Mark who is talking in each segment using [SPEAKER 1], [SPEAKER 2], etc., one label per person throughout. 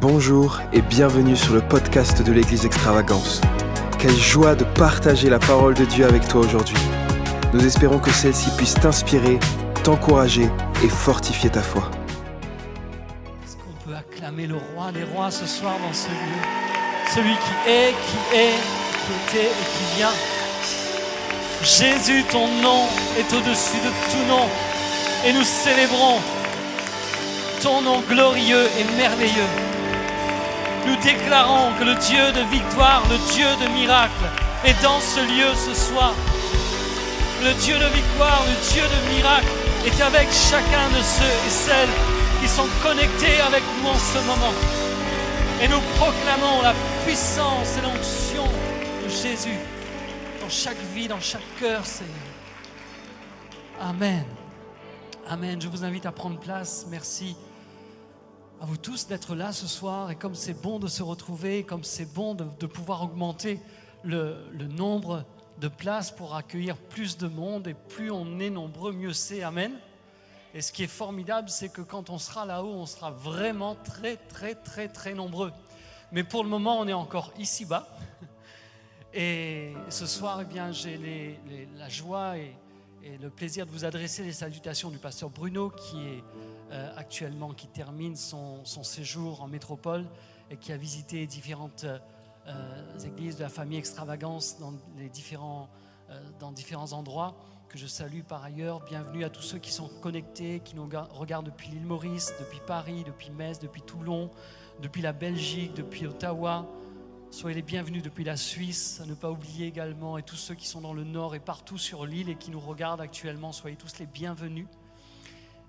[SPEAKER 1] Bonjour et bienvenue sur le podcast de l'Église Extravagance. Quelle joie de partager la parole de Dieu avec toi aujourd'hui. Nous espérons que celle-ci puisse t'inspirer, t'encourager et fortifier ta foi.
[SPEAKER 2] Est-ce qu'on peut acclamer le roi des rois ce soir dans ce lieu? Celui qui est, qui est, qui était et qui vient. Jésus, ton nom est au-dessus de tout nom. Et nous célébrons ton nom glorieux et merveilleux. Nous déclarons que le Dieu de victoire, le Dieu de miracle est dans ce lieu ce soir. Le Dieu de victoire, le Dieu de miracle est avec chacun de ceux et celles qui sont connectés avec nous en ce moment. Et nous proclamons la puissance et l'onction de Jésus dans chaque vie, dans chaque cœur, Seigneur. Amen. Amen. Je vous invite à prendre place. Merci à vous tous d'être là ce soir. Et comme c'est bon de se retrouver, comme c'est bon de, pouvoir augmenter le, nombre de places pour accueillir plus de monde, et plus on est nombreux, mieux c'est. Amen. Et ce qui est formidable, c'est que quand on sera là-haut, on sera vraiment très, très, très, très nombreux. Mais pour le moment, on est encore ici-bas. Et ce soir, eh bien, j'ai la joie et le plaisir de vous adresser les salutations du pasteur Bruno, qui est euh, actuellement, qui termine son, séjour en métropole et qui a visité différentes euh, églises de la famille Extravagance dans, les différents, euh, dans différents endroits que je salue par ailleurs. Bienvenue à tous ceux qui sont connectés, qui nous ga- regardent depuis l'île Maurice, depuis Paris, depuis Metz, depuis Toulon, depuis la Belgique, depuis Ottawa. Soyez les bienvenus depuis la Suisse, à ne pas oublier également, et tous ceux qui sont dans le nord et partout sur l'île et qui nous regardent actuellement, soyez tous les bienvenus.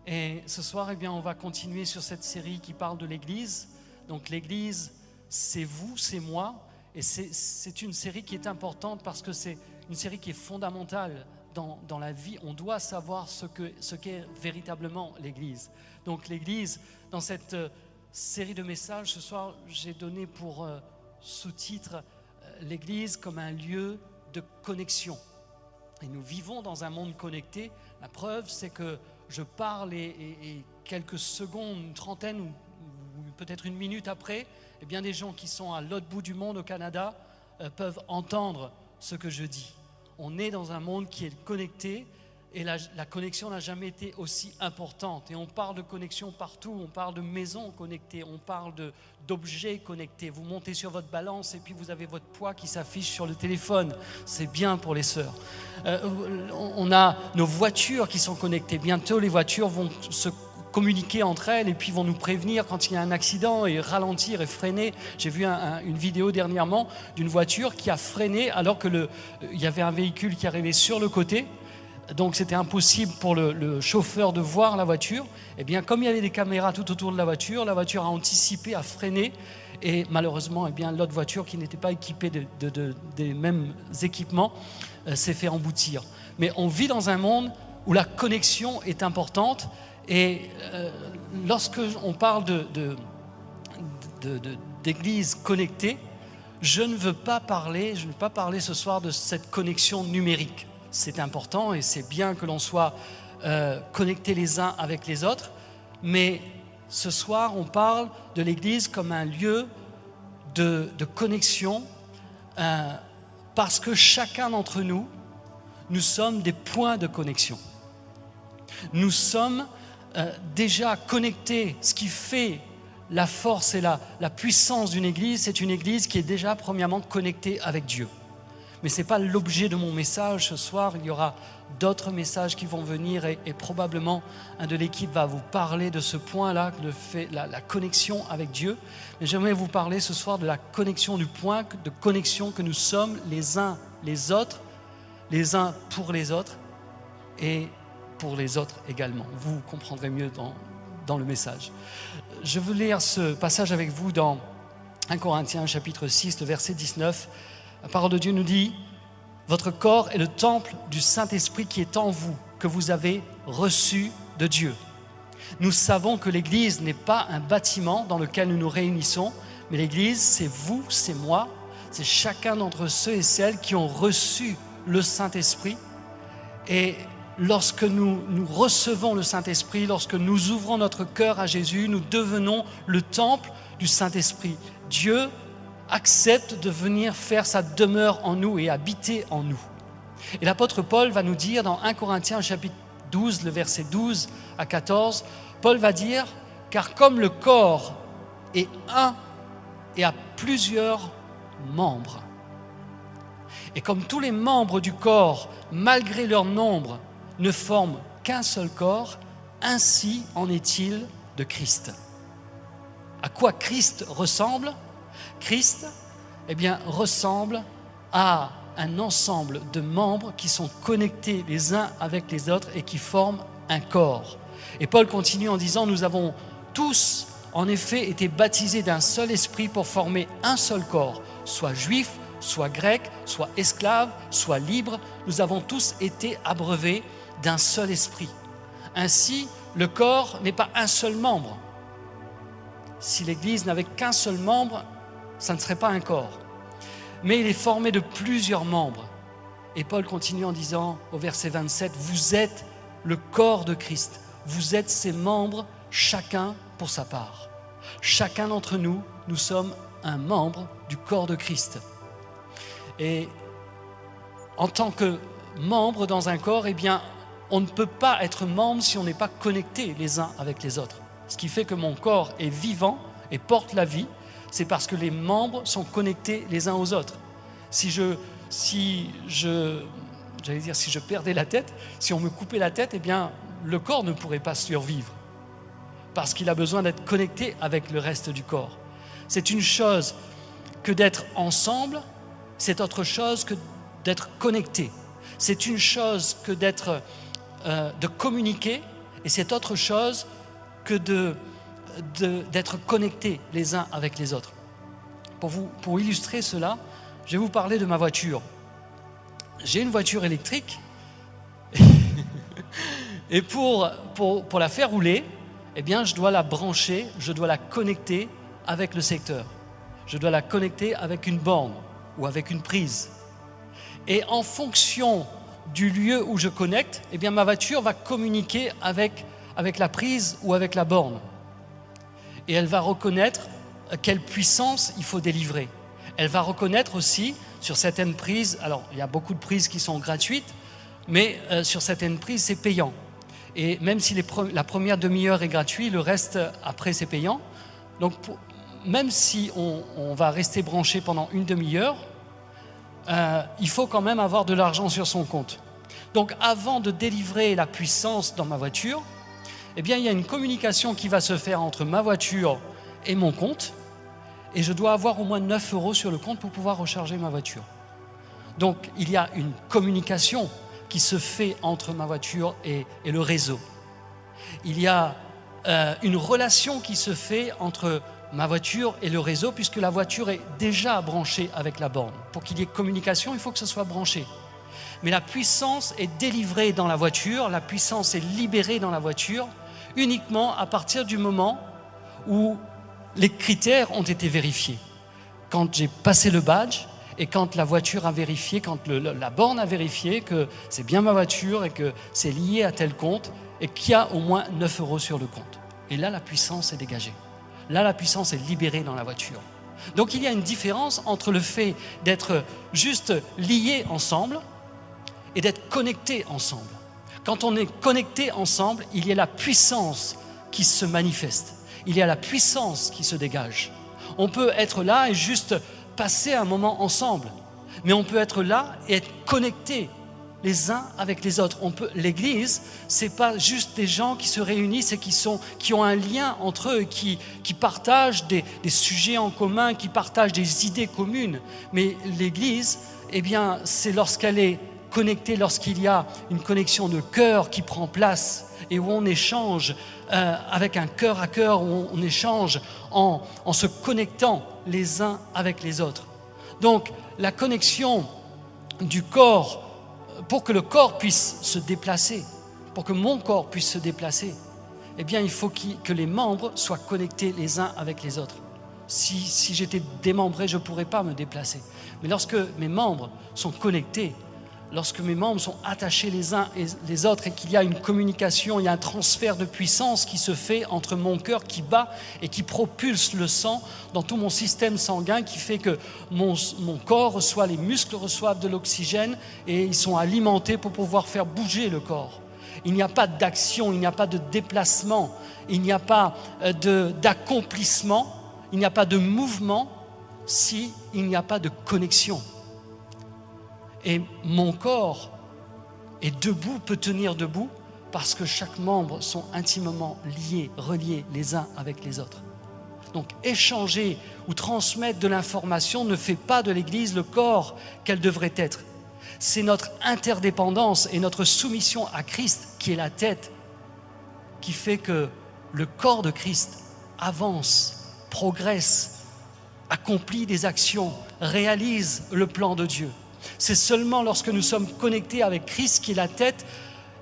[SPEAKER 2] Et ce soir, eh bien, on va continuer sur cette série qui parle de l'Église. Donc l'Église, c'est vous, c'est moi, et c'est- une série qui est importante parce que c'est une série qui est fondamentale dans, dans la vie. On doit savoir ce qu'est ce qu'est véritablement l'Église. Donc l'Église, dans cette euh, série de messages, ce soir, j'ai donné pour euh, sous-titre euh, l'Église comme un lieu de connexion. Et nous vivons dans un monde connecté. La preuve, c'est que je parle et, quelques secondes, une trentaine ou, ou peut-être une minute après, eh bien des gens qui sont à l'autre bout du monde au Canada euh, peuvent entendre ce que je dis. On est dans un monde qui est connecté et la, connexion n'a jamais été aussi importante. Et on parle de connexion partout, on parle de maisons connectées, on parle d'objets connectés. Vous montez sur votre balance et puis vous avez votre poids qui s'affiche sur le téléphone. C'est bien pour les sœurs. Euh, on a nos voitures qui sont connectées. Bientôt, les voitures vont se communiquer entre elles et puis vont nous prévenir quand il y a un accident et ralentir et freiner. J'ai vu un- un- une vidéo dernièrement d'une voiture qui a freiné alors que le, il y avait un véhicule qui arrivait sur le côté. Donc c'était impossible pour le, chauffeur de voir la voiture. Et bien comme il y avait des caméras tout autour de la voiture, la voiture a anticipé, a freiné. Et malheureusement, eh l'autre voiture qui n'était pas équipée de- de- de- des mêmes équipements euh, s'est fait emboutir. Mais on vit dans un monde où la connexion est importante. Et euh, lorsque on parle d'église connectée, je ne veux pas parler, je ne veux pas parler ce soir de cette connexion numérique. C'est important et c'est bien que l'on soit euh, connectés les uns avec les autres, mais ce soir on parle de l'Église comme un lieu de, connexion euh, parce que chacun d'entre nous, nous sommes des points de connexion. Nous sommes euh, déjà connectés. Ce qui fait la force et la puissance d'une église, c'est une église qui est déjà premièrement connectée avec Dieu. Mais ce n'est pas l'objet de mon message ce soir. Il y aura d'autres messages qui vont venir et, probablement un de l'équipe va vous parler de ce point-là, le fait, la, la connexion avec Dieu. Mais j'aimerais vous parler ce soir de la connexion, du point de connexion que nous sommes les uns les autres, les uns pour les autres et pour les autres également. Vous comprendrez mieux dans, dans le message. Je veux lire ce passage avec vous dans 1 Corinthiens chapitre 6, le verset 19. La parole de Dieu nous dit, Votre corps est le temple du Saint-Esprit qui est en vous, que vous avez reçu de Dieu. Nous savons que l'Église n'est pas un bâtiment dans lequel nous nous réunissons, mais l'Église, c'est vous, c'est moi, c'est chacun d'entre ceux et celles qui ont reçu le Saint-Esprit. Et lorsque nous, recevons le Saint-Esprit, lorsque nous ouvrons notre cœur à Jésus, nous devenons le temple du Saint-Esprit. Dieu accepte de venir faire sa demeure en nous et habiter en nous. Et l'apôtre Paul va nous dire dans 1 Corinthiens chapitre 12, le verset 12 à 14, Paul va dire, car comme le corps est un et a plusieurs membres, et comme tous les membres du corps, malgré leur nombre, ne forment qu'un seul corps, ainsi en est-il de Christ. À quoi Christ ressemble? Christ, eh bien, ressemble à un ensemble de membres qui sont connectés les uns avec les autres et qui forment un corps. Et Paul continue en disant, nous avons tous, en effet, été baptisés d'un seul esprit pour former un seul corps, soit juif, soit grec, soit esclave, soit libre, nous avons tous été abreuvés d'un seul esprit. Ainsi, le corps n'est pas un seul membre. Si l'Église n'avait qu'un seul membre, ça ne serait pas un corps. Mais il est formé de plusieurs membres. Et Paul continue en disant au verset 27, Vous êtes le corps de Christ. Vous êtes ses membres, chacun pour sa part. Chacun d'entre nous, nous sommes un membre du corps de Christ. Et en tant que membre dans un corps, eh bien, on ne peut pas être membre si on n'est pas connecté les uns avec les autres. Ce qui fait que mon corps est vivant et porte la vie, c'est parce que les membres sont connectés les uns aux autres. Si je, si je, j'allais dire, si je perdais la tête, si on me coupait la tête, eh bien, le corps ne pourrait pas survivre parce qu'il a besoin d'être connecté avec le reste du corps. C'est une chose que d'être ensemble, c'est autre chose que d'être connecté. C'est une chose que d'être, euh, de communiquer, et c'est autre chose que de, d'être connecté les uns avec les autres. Pour, vous, pour illustrer cela, je vais vous parler de ma voiture. J'ai une voiture électrique, et pour, pour, pour la faire rouler, eh bien, je dois la brancher, je dois la connecter avec le secteur. Je dois la connecter avec une borne ou avec une prise. Et en fonction du lieu où je connecte, eh bien, ma voiture va communiquer avec, avec la prise ou avec la borne. Et elle va reconnaître quelle puissance il faut délivrer. Elle va reconnaître aussi sur certaines prises, alors il y a beaucoup de prises qui sont gratuites, mais euh, sur certaines prises c'est payant. Et même si la première demi-heure est gratuite, le reste après c'est payant. Donc même si on, va rester branché pendant une demi-heure, euh, il faut quand même avoir de l'argent sur son compte. Donc avant de délivrer la puissance dans ma voiture, eh bien il y a une communication qui va se faire entre ma voiture et mon compte, et je dois avoir au moins 9 euros sur le compte pour pouvoir recharger ma voiture. Donc il y a une communication qui se fait entre ma voiture et, le réseau. Il y a euh, une relation qui se fait entre ma voiture et le réseau, puisque la voiture est déjà branchée avec la borne. Pour qu'il y ait communication, il faut que ce soit branché. Mais la puissance est délivrée dans la voiture, la puissance est libérée dans la voiture uniquement à partir du moment où les critères ont été vérifiés. Quand j'ai passé le badge et quand la voiture a vérifié, quand la borne a vérifié que c'est bien ma voiture et que c'est lié à tel compte et qu'il y a au moins 9 euros sur le compte. Et là, la puissance est dégagée. Là, la puissance est libérée dans la voiture. Donc il y a une différence entre le fait d'être juste liés ensemble et d'être connectés ensemble. Quand on est connecté ensemble, il y a la puissance qui se manifeste. Il y a la puissance qui se dégage. On peut être là et juste passer un moment ensemble, mais on peut être là et être connecté les uns avec les autres. On peut, l'Église, c'est pas juste des gens qui se réunissent et qui, sont, qui ont un lien entre eux, qui, qui partagent des, des, sujets en commun, qui partagent des idées communes. Mais l'Église, eh bien, c'est lorsqu'elle est connectée, lorsqu'il y a une connexion de cœur qui prend place et où on échange euh, avec un cœur à cœur, où on, échange en, en se connectant les uns avec les autres. Donc, la connexion du corps pour que le corps puisse se déplacer, pour que mon corps puisse se déplacer, eh bien, il faut que les membres soient connectés les uns avec les autres. Si, j'étais démembré, je ne pourrais pas me déplacer. Mais lorsque mes membres sont connectés, lorsque mes membres sont attachés les uns et les autres et qu'il y a une communication, il y a un transfert de puissance qui se fait entre mon cœur qui bat et qui propulse le sang dans tout mon système sanguin, qui fait que mon, corps reçoit, les muscles reçoivent de l'oxygène et ils sont alimentés pour pouvoir faire bouger le corps. Il n'y a pas d'action, il n'y a pas de déplacement, il n'y a pas euh, d'accomplissement, il n'y a pas de mouvement si il n'y a pas de connexion. Et mon corps est debout, peut tenir debout, parce que chaque membre sont intimement liés, reliés les uns avec les autres. Donc échanger ou transmettre de l'information ne fait pas de l'Église le corps qu'elle devrait être. C'est notre interdépendance et notre soumission à Christ qui est la tête qui fait que le corps de Christ avance, progresse, accomplit des actions, réalise le plan de Dieu. C'est seulement lorsque nous sommes connectés avec Christ qui est la tête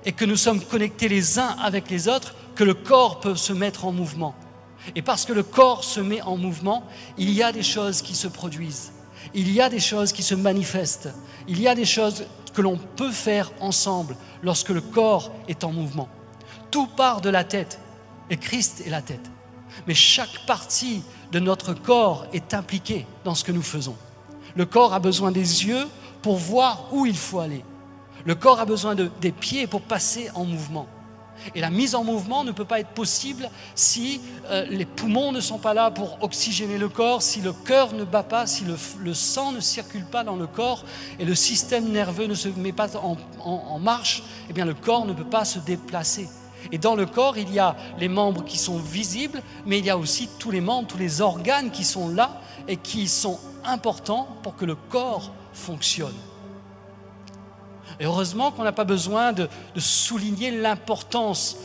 [SPEAKER 2] et que nous sommes connectés les uns avec les autres que le corps peut se mettre en mouvement. Et parce que le corps se met en mouvement, il y a des choses qui se produisent. Il y a des choses qui se manifestent. Il y a des choses que l'on peut faire ensemble lorsque le corps est en mouvement. Tout part de la tête et Christ est la tête. Mais chaque partie de notre corps est impliquée dans ce que nous faisons. Le corps a besoin des yeux pour voir où il faut aller. Le corps a besoin de, des pieds pour passer en mouvement. Et la mise en mouvement ne peut pas être possible si euh, les poumons ne sont pas là pour oxygéner le corps, si le cœur ne bat pas, si le, sang ne circule pas dans le corps et le système nerveux ne se met pas en, en marche, eh bien le corps ne peut pas se déplacer. Et dans le corps, il y a les membres qui sont visibles, mais il y a aussi tous les membres, tous les organes qui sont là et qui sont importants pour que le corps fonctionne. Et heureusement qu'on n'a pas besoin de, souligner l'importance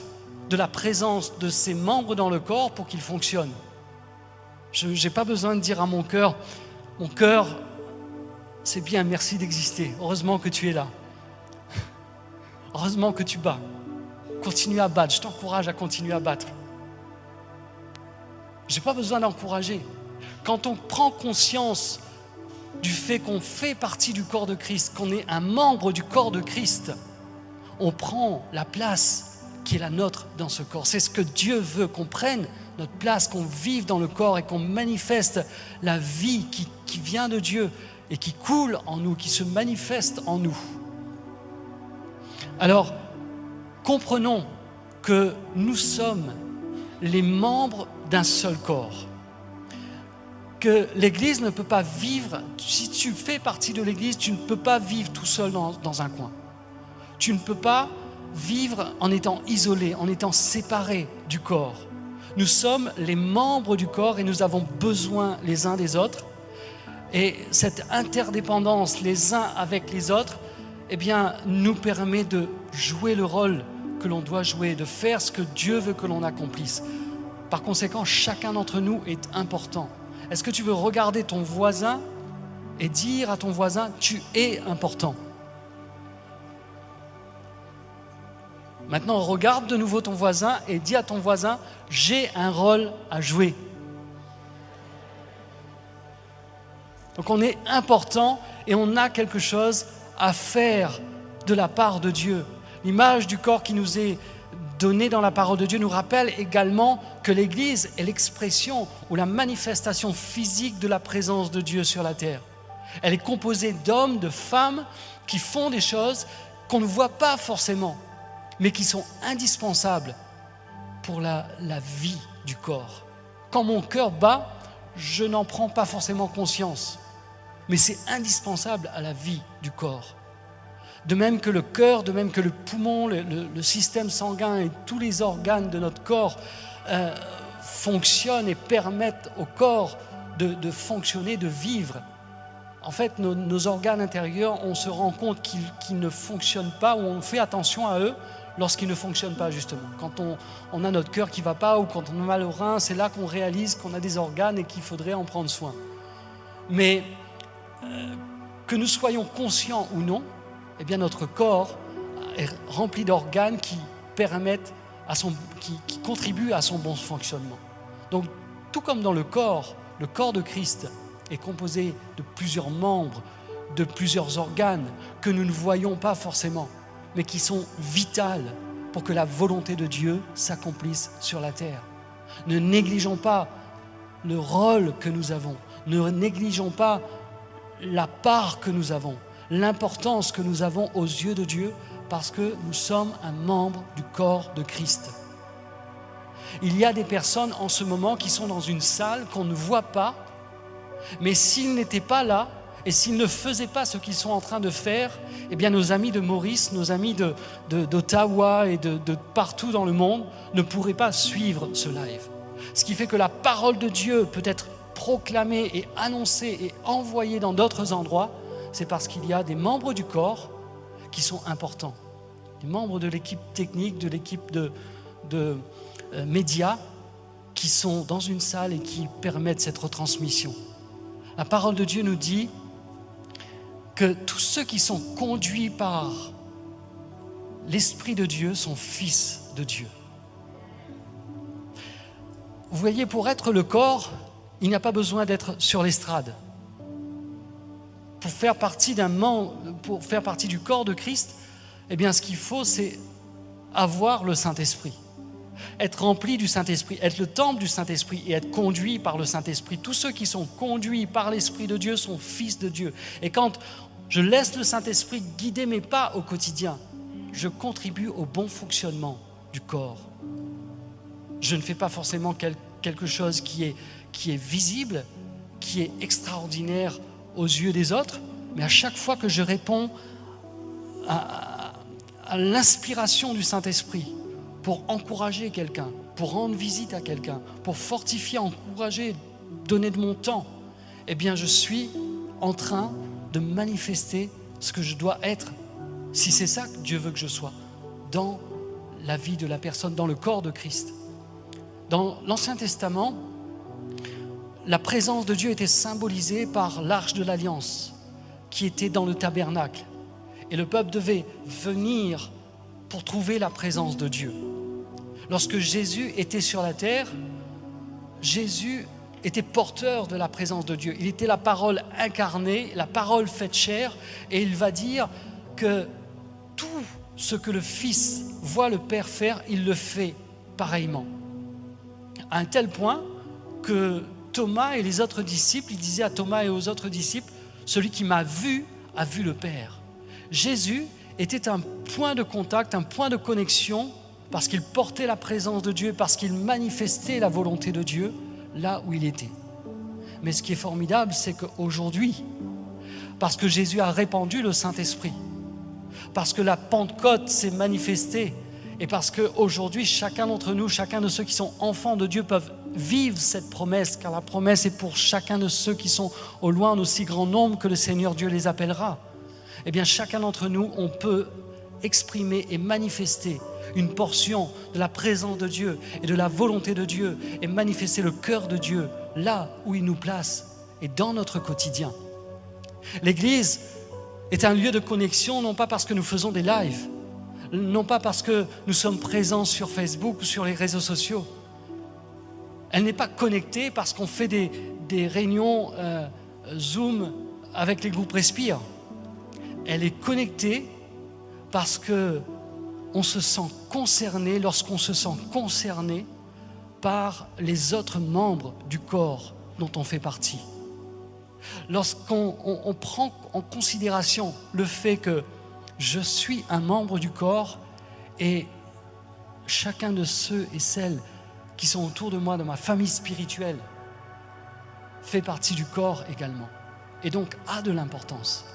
[SPEAKER 2] de la présence de ces membres dans le corps pour qu'il fonctionne. Je n'ai pas besoin de dire à mon cœur, mon cœur, c'est bien, merci d'exister. Heureusement que tu es là. Heureusement que tu bats. Continue à battre. Je t'encourage à continuer à battre. Je n'ai pas besoin d'encourager. Quand on prend conscience du fait qu'on fait partie du corps de Christ, qu'on est un membre du corps de Christ, on prend la place qui est la nôtre dans ce corps. C'est ce que Dieu veut, qu'on prenne notre place, qu'on vive dans le corps et qu'on manifeste la vie qui, vient de Dieu et qui coule en nous, qui se manifeste en nous. Alors, comprenons que nous sommes les membres d'un seul corps que l'Église ne peut pas vivre, si tu fais partie de l'Église, tu ne peux pas vivre tout seul dans, dans, un coin. Tu ne peux pas vivre en étant isolé, en étant séparé du corps. Nous sommes les membres du corps et nous avons besoin les uns des autres. Et cette interdépendance les uns avec les autres, eh bien, nous permet de jouer le rôle que l'on doit jouer, de faire ce que Dieu veut que l'on accomplisse. Par conséquent, chacun d'entre nous est important. Est-ce que tu veux regarder ton voisin et dire à ton voisin, tu es important? Maintenant, regarde de nouveau ton voisin et dis à ton voisin, j'ai un rôle à jouer. Donc on est important et on a quelque chose à faire de la part de Dieu. L'image du corps qui nous est donné dans la parole de Dieu nous rappelle également que l'Église est l'expression ou la manifestation physique de la présence de Dieu sur la terre. Elle est composée d'hommes, de femmes qui font des choses qu'on ne voit pas forcément, mais qui sont indispensables pour la, la vie du corps. Quand mon cœur bat, je n'en prends pas forcément conscience, mais c'est indispensable à la vie du corps de même que le cœur, de même que le poumon, le, système sanguin et tous les organes de notre corps euh, fonctionnent et permettent au corps de, fonctionner, de vivre. En fait, nos, organes intérieurs, on se rend compte qu'ils ne fonctionnent pas ou on fait attention à eux lorsqu'ils ne fonctionnent pas, justement. Quand on, a notre cœur qui ne va pas ou quand on a mal au rein, c'est là qu'on réalise qu'on a des organes et qu'il faudrait en prendre soin. Mais euh, que nous soyons conscients ou non, eh bien notre corps est rempli d'organes qui permettent à son, qui, contribuent à son bon fonctionnement. Donc, tout comme dans le corps, le corps de Christ est composé de plusieurs membres, de plusieurs organes que nous ne voyons pas forcément, mais qui sont vitales pour que la volonté de Dieu s'accomplisse sur la terre. Ne négligeons pas le rôle que nous avons, ne négligeons pas la part que nous avons, l'importance que nous avons aux yeux de Dieu, parce que nous sommes un membre du corps de Christ. Il y a des personnes en ce moment qui sont dans une salle qu'on ne voit pas, mais s'ils n'étaient pas là, et s'ils ne faisaient pas ce qu'ils sont en train de faire, eh bien nos amis de Maurice, nos amis d'Ottawa et de, de partout dans le monde ne pourraient pas suivre ce live. Ce qui fait que la parole de Dieu peut être proclamée et annoncée et envoyée dans d'autres endroits, c'est parce qu'il y a des membres du corps qui sont importants. Des membres de l'équipe technique, de l'équipe de, euh, médias qui sont dans une salle et qui permettent cette retransmission. La parole de Dieu nous dit que tous ceux qui sont conduits par l'Esprit de Dieu sont fils de Dieu. Vous voyez, pour être le corps, il n'y a pas besoin d'être sur l'estrade. Faire partie pour faire partie du corps de Christ, eh bien, ce qu'il faut, c'est avoir le Saint-Esprit être rempli du Saint-Esprit, être le temple du Saint-Esprit et être conduit par le Saint-Esprit. Tous ceux qui sont conduits par l'Esprit de Dieu sont fils de Dieu. Et quand je laisse le Saint-Esprit guider mes pas au quotidien, je contribue au bon fonctionnement du corps. Je ne fais pas forcément quelque chose qui est visible, qui est extraordinaire aux yeux des autres, mais à chaque fois que je réponds à, l'inspiration du Saint-Esprit, pour encourager quelqu'un, pour rendre visite à quelqu'un, pour fortifier, encourager, donner de mon temps, eh bien je suis en train de manifester ce que je dois être, si c'est ça que Dieu veut que je sois, dans la vie de la personne, dans le corps de Christ. Dans l'Ancien Testament, la présence de Dieu était symbolisée par l'arche de l'alliance qui était dans le tabernacle. Et le peuple devait venir pour trouver la présence de Dieu. Lorsque Jésus était sur la terre, Jésus était porteur de la présence de Dieu. Il était la parole incarnée, la parole faite chair, et il va dire que tout ce que le Fils voit le Père faire, il le fait pareillement. À un tel point que Thomas et les autres disciples, il disait à Thomas et aux autres disciples, celui qui m'a vu a vu le Père. Jésus était un point de contact, un point de connexion, parce qu'il portait la présence de Dieu, parce qu'il manifestait la volonté de Dieu là où il était. Mais ce qui est formidable, c'est qu'aujourd'hui, parce que Jésus a répandu le Saint-Esprit, parce que la Pentecôte s'est manifestée, et parce qu'aujourd'hui, chacun d'entre nous, chacun de ceux qui sont enfants de Dieu peuvent vivre cette promesse, car la promesse est pour chacun de ceux qui sont au loin en aussi grand nombre que le Seigneur Dieu les appellera eh bien chacun d'entre nous, on peut exprimer et manifester une portion de la présence de Dieu et de la volonté de Dieu et manifester le cœur de Dieu là où il nous place et dans notre quotidien. L'Église est un lieu de connexion non pas parce que nous faisons des lives, non pas parce que nous sommes présents sur Facebook ou sur les réseaux sociaux. Elle n'est pas connectée parce qu'on fait des, réunions euh, Zoom avec les groupes Respire elle est connectée parce que on se sent concerné lorsqu'on se sent concerné par les autres membres du corps dont on fait partie. Lorsqu'on prend en considération le fait que je suis un membre du corps et chacun de ceux et celles qui sont autour de moi, de ma famille spirituelle, fait partie du corps également, et donc a de l'importance.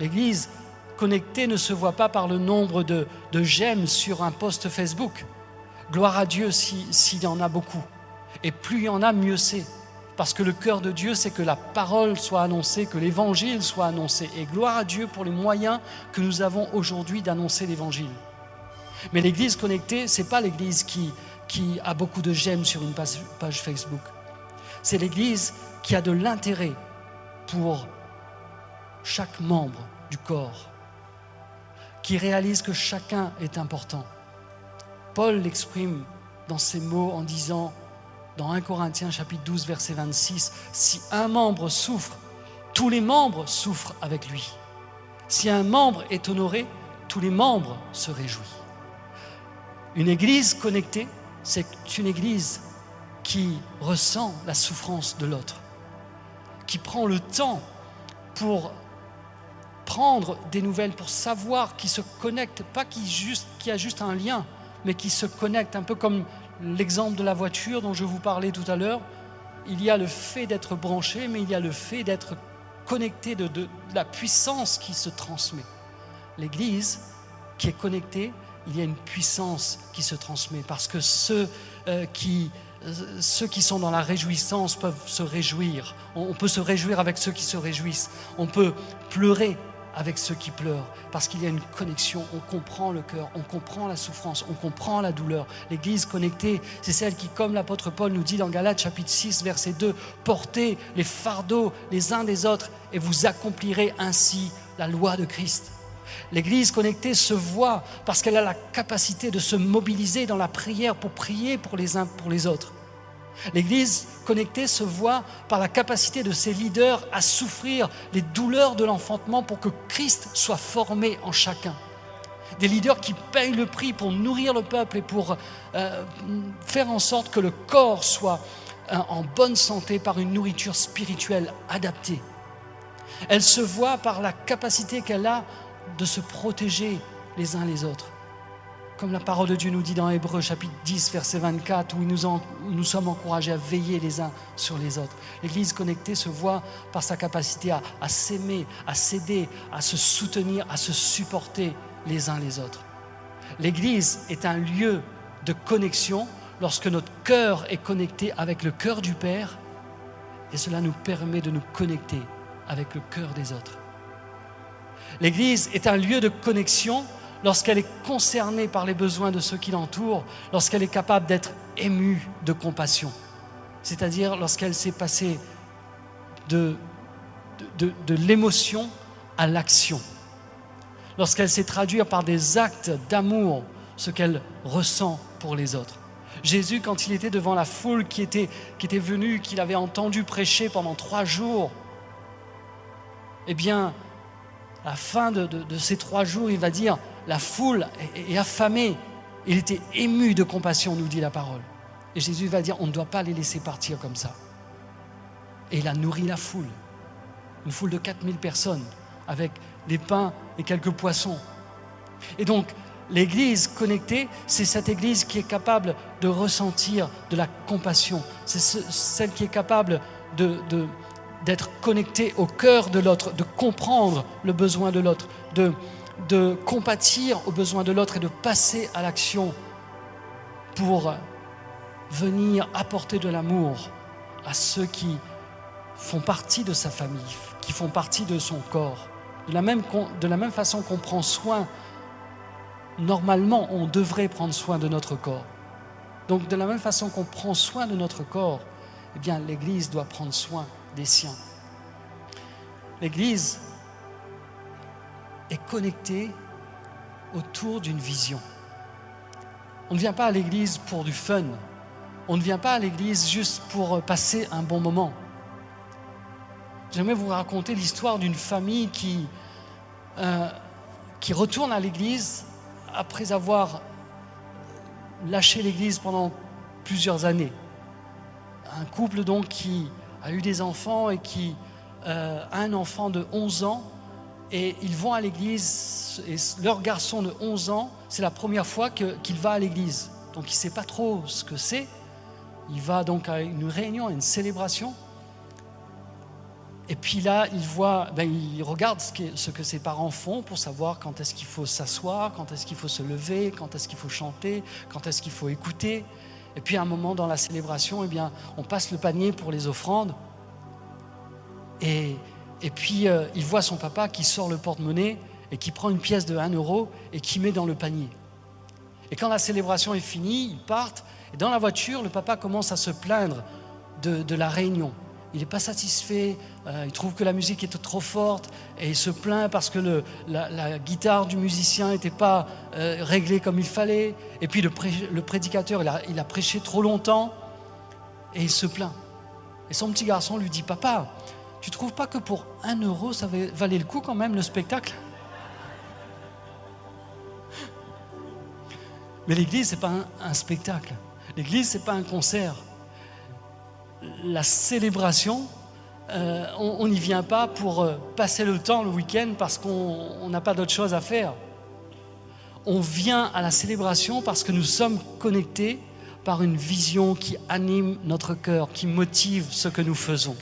[SPEAKER 2] L'Église connectée ne se voit pas par le nombre de, j'aime sur un post Facebook. Gloire à Dieu s'il y en a beaucoup. Et plus il y en a, mieux c'est. Parce que le cœur de Dieu, c'est que la parole soit annoncée, que l'évangile soit annoncé. Et gloire à Dieu pour les moyens que nous avons aujourd'hui d'annoncer l'évangile. Mais l'église connectée, ce n'est pas l'église qui, qui a beaucoup de j'aime sur une page, Facebook. C'est l'église qui a de l'intérêt pour chaque membre du corps, qui réalise que chacun est important. Paul l'exprime dans ses mots en disant, dans 1 Corinthiens chapitre 12 verset 26, si un membre souffre, tous les membres souffrent avec lui. Si un membre est honoré, tous les membres se réjouissent. Une église connectée, c'est une église qui ressent la souffrance de l'autre, qui prend le temps pour prendre des nouvelles, pour savoir qui se connecte, pas qui, juste, qui a juste un lien, mais qui se connecte, un peu comme l'exemple de la voiture dont je vous parlais tout à l'heure. Il y a le fait d'être branché, mais il y a le fait d'être connecté de, de, la puissance qui se transmet. L'Église qui est connectée, il y a une puissance qui se transmet parce que ceux euh, qui ceux qui sont dans la réjouissance peuvent se réjouir. On peut se réjouir avec ceux qui se réjouissent. On peut pleurer avec ceux qui pleurent, parce qu'il y a une connexion, on comprend le cœur, on comprend la souffrance, on comprend la douleur. L'Église connectée, c'est celle qui, comme l'apôtre Paul nous dit dans Galates chapitre 6, verset 2, portez les fardeaux les uns des autres et vous accomplirez ainsi la loi de Christ. L'Église connectée se voit parce qu'elle a la capacité de se mobiliser dans la prière pour prier pour les uns pour les autres. L'Église connectée se voit par la capacité de ses leaders à souffrir les douleurs de l'enfantement pour que Christ soit formé en chacun. Des leaders qui payent le prix pour nourrir le peuple et pour euh, faire en sorte que le corps soit euh, en bonne santé par une nourriture spirituelle adaptée. Elle se voit par la capacité qu'elle a de se protéger les uns les autres. Comme la parole de Dieu nous dit dans Hébreu chapitre 10 verset 24 où nous, nous sommes encouragés à veiller les uns sur les autres. L'Église connectée se voit par sa capacité à, à s'aimer, à s'aider, à se soutenir, à se supporter les uns les autres. L'Église est un lieu de connexion lorsque notre cœur est connecté avec le cœur du Père et cela nous permet de nous connecter avec le cœur des autres. L'Église est un lieu de connexion lorsqu'elle est concernée par les besoins de ceux qui l'entourent, lorsqu'elle est capable d'être émue de compassion, c'est-à-dire lorsqu'elle s'est passée de, de, l'émotion à l'action, lorsqu'elle s'est traduite par des actes d'amour, ce qu'elle ressent pour les autres. Jésus, quand il était devant la foule qui était, qui était venue, qu'il avait entendu prêcher pendant trois jours, eh bien, à la fin de, ces trois jours, il va dire, la foule est, affamée. Il était ému de compassion, nous dit la parole. Et Jésus va dire, on ne doit pas les laisser partir comme ça. Et il a nourri la foule, une foule de 4000 personnes, avec des pains et quelques poissons. Et donc, l'église connectée, c'est cette église qui est capable de ressentir de la compassion. C'est celle qui est capable de d'être connecté au cœur de l'autre, de comprendre le besoin de l'autre, de, de compatir aux besoins de l'autre et de passer à l'action pour venir apporter de l'amour à ceux qui font partie de sa famille, qui font partie de son corps. De la même, de la même façon qu'on prend soin, normalement, on devrait prendre soin de notre corps. Donc de la même façon qu'on prend soin de notre corps, eh bien l'Église doit prendre soin des siens. L'Église est connectée autour d'une vision. On ne vient pas à l'Église pour du fun. On ne vient pas à l'Église juste pour passer un bon moment. J'aimerais vous raconter l'histoire d'une famille qui, euh, qui retourne à l'Église après avoir lâché l'Église pendant plusieurs années. Un couple donc qui a eu des enfants et qui euh, a un enfant de 11 ans et ils vont à l'église et leur garçon de 11 ans, c'est la première fois qu'il qu va à l'église. Donc il ne sait pas trop ce que c'est. Il va donc à une réunion, à une célébration. Et puis là, il voit, ben, il regarde ce que, ce que ses parents font pour savoir quand est-ce qu'il faut s'asseoir, quand est-ce qu'il faut se lever, quand est-ce qu'il faut chanter, quand est-ce qu'il faut écouter. Et puis à un moment dans la célébration, eh on passe le panier pour les offrandes. Et, puis euh, il voit son papa qui sort le porte-monnaie et qui prend une pièce de 1 euro et qui met dans le panier. Et quand la célébration est finie, ils partent. Et dans la voiture, le papa commence à se plaindre de la réunion. Il n'est pas satisfait, euh, il trouve que la musique est trop forte et il se plaint parce que la, guitare du musicien n'était pas euh, réglée comme il fallait. Et puis le, pré, le prédicateur, il a, prêché trop longtemps et il se plaint. Et son petit garçon lui dit, papa, Tu trouves pas que pour un euro, ça valait le coup quand même le spectacle? Mais l'église, ce n'est pas un, spectacle. L'église, ce n'est pas un concert. La célébration, euh, on n'y vient pas pour euh, passer le temps le week-end parce qu'on n'a pas d'autre chose à faire. On vient à la célébration parce que nous sommes connectés par une vision qui anime notre cœur, qui motive ce que nous faisons.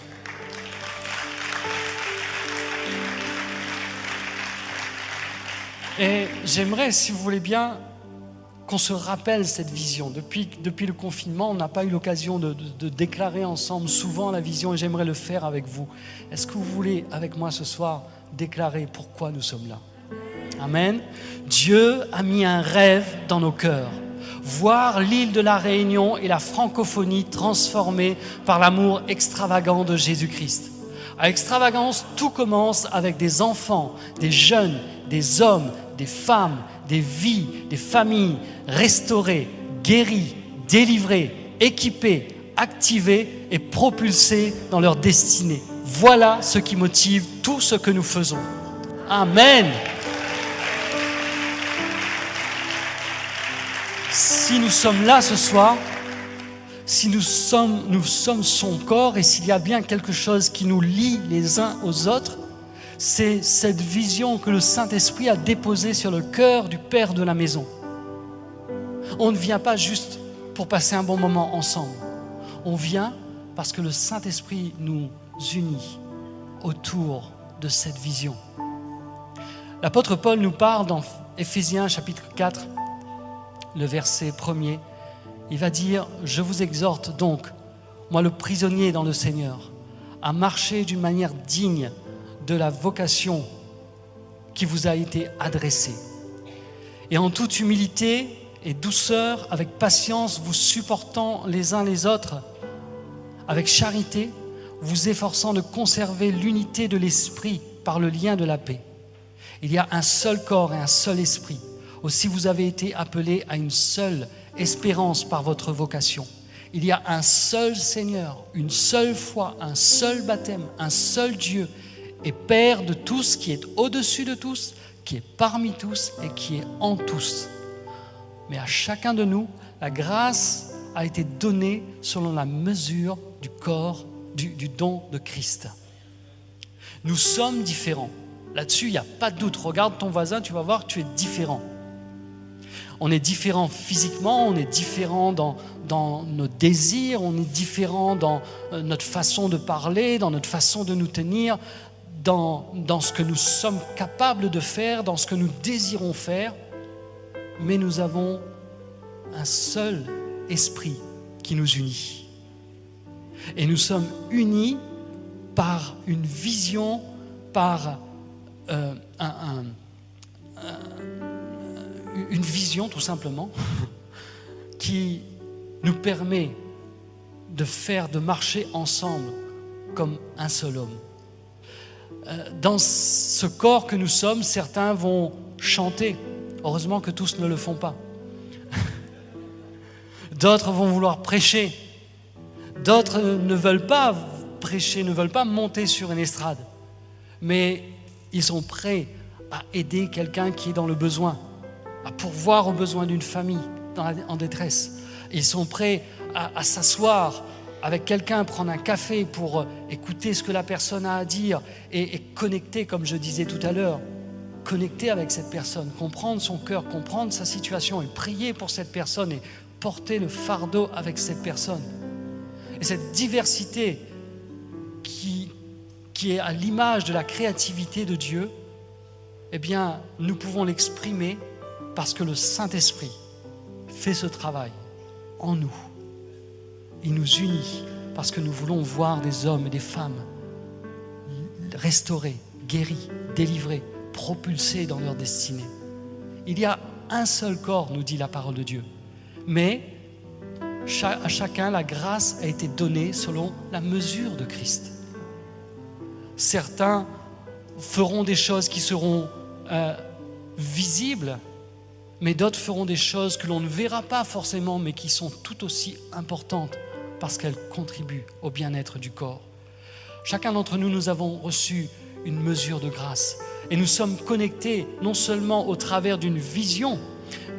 [SPEAKER 2] Et j'aimerais, si vous voulez bien, qu'on se rappelle cette vision. Depuis, le confinement, on n'a pas eu l'occasion de, de, déclarer ensemble souvent la vision et j'aimerais le faire avec vous. Est-ce que vous voulez, avec moi ce soir, déclarer pourquoi nous sommes là? Amen. Dieu a mis un rêve dans nos cœurs. Voir l'île de la Réunion et la francophonie transformées par l'amour extravagant de Jésus-Christ. À extravagance, tout commence avec des enfants, des jeunes, des hommes, des femmes, des vies, des familles restaurées, guéries, délivrées, équipées, activées et propulsées dans leur destinée. Voilà ce qui motive tout ce que nous faisons. Amen. Si nous sommes là ce soir, si nous sommes, son corps et s'il y a bien quelque chose qui nous lie les uns aux autres, c'est cette vision que le Saint-Esprit a déposée sur le cœur du Père de la maison. On ne vient pas juste pour passer un bon moment ensemble. On vient parce que le Saint-Esprit nous unit autour de cette vision. L'apôtre Paul nous parle dans Éphésiens chapitre 4 le verset premier, il va dire, je vous exhorte donc, moi le prisonnier dans le Seigneur, à marcher d'une manière digne de la vocation qui vous a été adressée. Et en toute humilité et douceur, avec patience, vous supportant les uns les autres, avec charité, vous efforçant de conserver l'unité de l'esprit par le lien de la paix. Il y a un seul corps et un seul esprit aussi vous avez été appelés à une seule espérance par votre vocation. Il y a un seul Seigneur, une seule foi, un seul baptême, un seul Dieu et Père de tous, qui est au-dessus de tous, qui est parmi tous et qui est en tous. Mais à chacun de nous, la grâce a été donnée selon la mesure du corps, du, don de Christ. Nous sommes différents. Là-dessus, il n'y a pas de doute. Regarde ton voisin, tu vas voir, tu es différent on est différent physiquement, on est différent dans, dans nos désirs, on est différent dans euh, notre façon de parler, dans notre façon de nous tenir, dans, ce que nous sommes capables de faire, dans ce que nous désirons faire, mais nous avons un seul esprit qui nous unit. Et nous sommes unis par une vision, par euh, un une vision tout simplement qui nous permet de faire, de marcher ensemble comme un seul homme. Euh, dans ce corps que nous sommes, certains vont chanter. Heureusement que tous ne le font pas. D'autres vont vouloir prêcher. D'autres ne veulent pas prêcher, ne veulent pas monter sur une estrade. Mais ils sont prêts à aider quelqu'un qui est dans le besoin à pourvoir aux besoins d'une famille en détresse. Ils sont prêts à, s'asseoir avec quelqu'un, prendre un café pour euh, écouter ce que la personne a à dire et, connecter, comme je disais tout à l'heure, connecter avec cette personne, comprendre son cœur, comprendre sa situation et prier pour cette personne et porter le fardeau avec cette personne. Et cette diversité qui, qui est à l'image de la créativité de Dieu, eh bien, nous pouvons l'exprimer parce que le Saint-Esprit fait ce travail en nous. Il nous unit parce que nous voulons voir des hommes et des femmes restaurés, guéris, délivrés, propulsés dans leur destinée. Il y a un seul corps, nous dit la parole de Dieu. Mais à chacun, la grâce a été donnée selon la mesure de Christ. Certains feront des choses qui seront euh, visibles mais d'autres feront des choses que l'on ne verra pas forcément, mais qui sont tout aussi importantes parce qu'elles contribuent au bien-être du corps. Chacun d'entre nous, nous avons reçu une mesure de grâce. Et nous sommes connectés non seulement au travers d'une vision,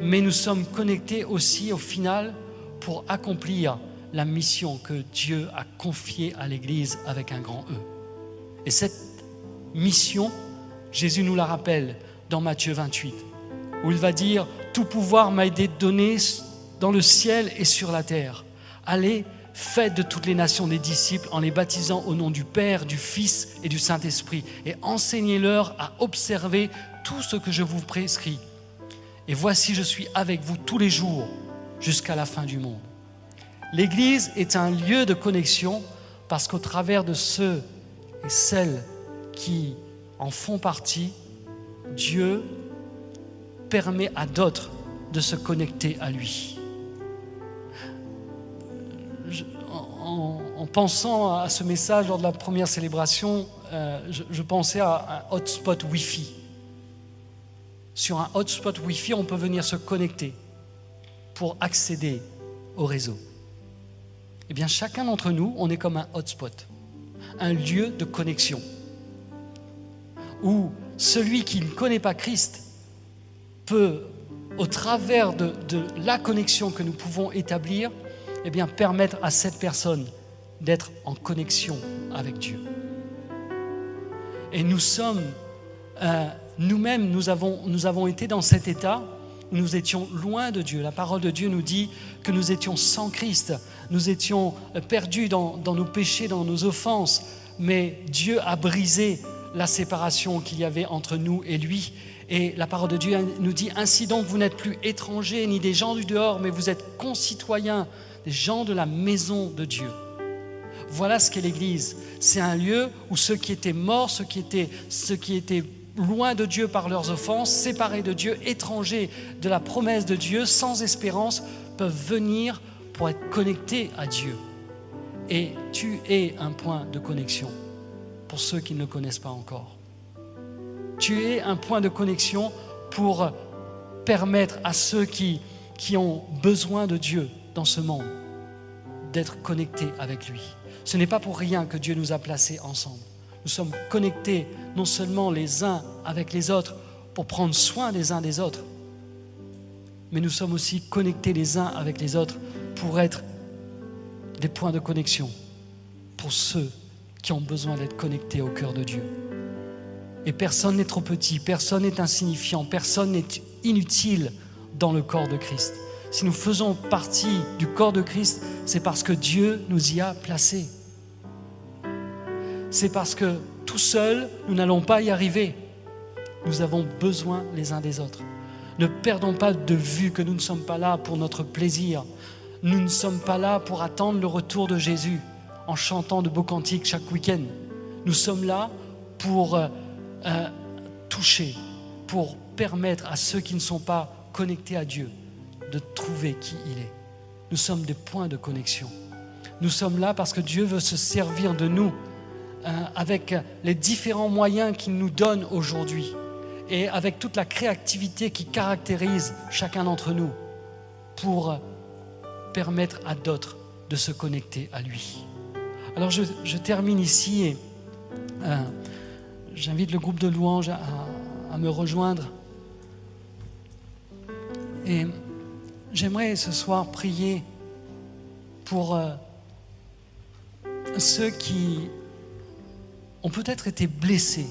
[SPEAKER 2] mais nous sommes connectés aussi au final pour accomplir la mission que Dieu a confiée à l'Église avec un grand E. Et cette mission, Jésus nous la rappelle dans Matthieu 28, où il va dire, Tout pouvoir m'a été donné dans le ciel et sur la terre. Allez, faites de toutes les nations des disciples en les baptisant au nom du Père, du Fils et du Saint-Esprit, et enseignez-leur à observer tout ce que je vous prescris. Et voici, je suis avec vous tous les jours jusqu'à la fin du monde. L'Église est un lieu de connexion parce qu'au travers de ceux et celles qui en font partie, Dieu permet à d'autres de se connecter à lui. En, pensant à ce message lors de la première célébration, euh, je, je, pensais à un hotspot Wi-Fi. Sur un hotspot Wi-Fi, on peut venir se connecter pour accéder au réseau. Eh bien, chacun d'entre nous, on est comme un hotspot, un lieu de connexion, où celui qui ne connaît pas Christ peut, au travers de, la connexion que nous pouvons établir, eh bien, permettre à cette personne d'être en connexion avec Dieu. Et nous sommes, euh, nous-mêmes, nous avons, nous avons été dans cet état où nous étions loin de Dieu. La parole de Dieu nous dit que nous étions sans Christ, nous étions perdus dans, dans nos péchés, dans nos offenses, mais Dieu a brisé la séparation qu'il y avait entre nous et lui. Et la parole de Dieu nous dit, ainsi donc, vous n'êtes plus étrangers ni des gens du dehors, mais vous êtes concitoyens, des gens de la maison de Dieu. Voilà ce qu'est l'Église. C'est un lieu où ceux qui étaient morts, ceux qui étaient, ceux qui étaient loin de Dieu par leurs offenses, séparés de Dieu, étrangers de la promesse de Dieu, sans espérance, peuvent venir pour être connectés à Dieu. Et tu es un point de connexion pour ceux qui ne le connaissent pas encore. Tu es un point de connexion pour permettre à ceux qui, qui ont besoin de Dieu dans ce monde d'être connectés avec lui. Ce n'est pas pour rien que Dieu nous a placés ensemble. Nous sommes connectés non seulement les uns avec les autres pour prendre soin les uns des autres, mais nous sommes aussi connectés les uns avec les autres pour être des points de connexion pour ceux qui ont besoin d'être connectés au cœur de Dieu. Et personne n'est trop petit, personne n'est insignifiant, personne n'est inutile dans le corps de Christ. Si nous faisons partie du corps de Christ, c'est parce que Dieu nous y a placés. C'est parce que tout seul, nous n'allons pas y arriver. Nous avons besoin les uns des autres. Ne perdons pas de vue que nous ne sommes pas là pour notre plaisir. Nous ne sommes pas là pour attendre le retour de Jésus en chantant de beaux cantiques chaque week-end. Nous sommes là pour euh, euh, toucher, pour permettre à ceux qui ne sont pas connectés à Dieu de trouver qui il est. Nous sommes des points de connexion. Nous sommes là parce que Dieu veut se servir de nous euh, avec les différents moyens qu'il nous donne aujourd'hui et avec toute la créativité qui caractérise chacun d'entre nous pour permettre à d'autres de se connecter à lui. Alors je, termine ici et euh, j'invite le groupe de louanges à, me rejoindre. Et j'aimerais ce soir prier pour euh, ceux qui ont peut-être été blessés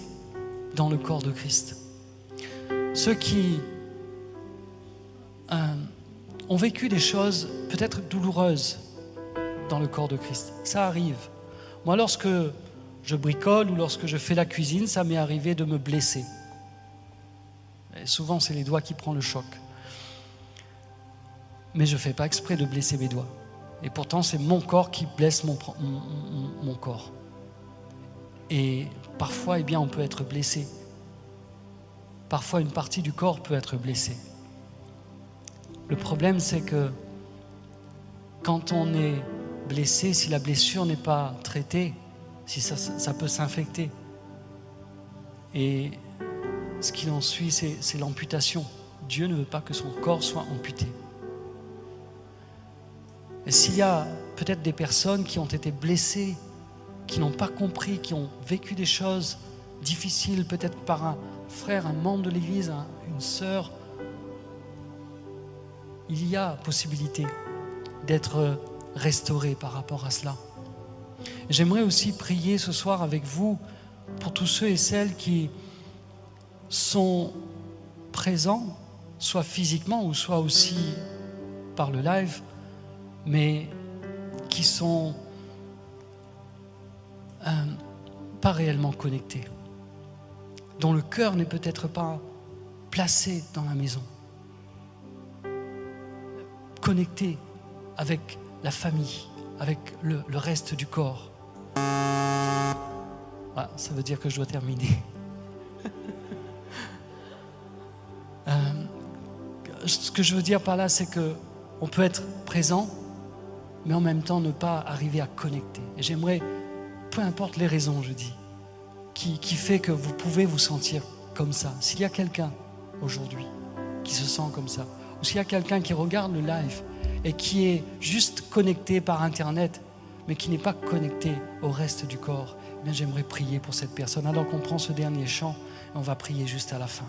[SPEAKER 2] dans le corps de Christ. Ceux qui euh, ont vécu des choses peut-être douloureuses dans le corps de Christ. Ça arrive. Moi, lorsque je bricole ou lorsque je fais la cuisine, ça m'est arrivé de me blesser. Souvent, c'est les doigts qui prennent le choc. Mais je ne fais pas exprès de blesser mes doigts. Et pourtant, c'est mon corps qui blesse mon, corps. Et parfois, eh bien, on peut être blessé. Parfois, une partie du corps peut être blessée. Le problème, c'est que quand on est blessé, si la blessure n'est pas traitée, si ça, peut s'infecter. Et ce qu'il en suit, c'est l'amputation. Dieu ne veut pas que son corps soit amputé. S'il y a peut-être des personnes qui ont été blessées, qui n'ont pas compris, qui ont vécu des choses difficiles, peut-être par un frère, un membre de l'Église, une sœur, il y a possibilité d'être restauré par rapport à cela. J'aimerais aussi prier ce soir avec vous pour tous ceux et celles qui sont présents, soit physiquement ou soit aussi par le live, mais qui sont euh, pas réellement connectés, dont le cœur n'est peut-être pas placé dans la maison, connecté avec la famille, avec le, reste du corps. Ah, ça veut dire que je dois terminer. Euh, ce que je veux dire par là, c'est que on peut être présent, mais en même temps ne pas arriver à connecter. Et j'aimerais, peu importe les raisons, je dis, qui, fait que vous pouvez vous sentir comme ça. S'il y a quelqu'un aujourd'hui qui se sent comme ça, ou s'il y a quelqu'un qui regarde le live et qui est juste connecté par Internet, mais qui n'est pas connecté au reste du corps, eh j'aimerais prier pour cette personne. Alors qu'on prend ce dernier chant, on va prier juste à la fin.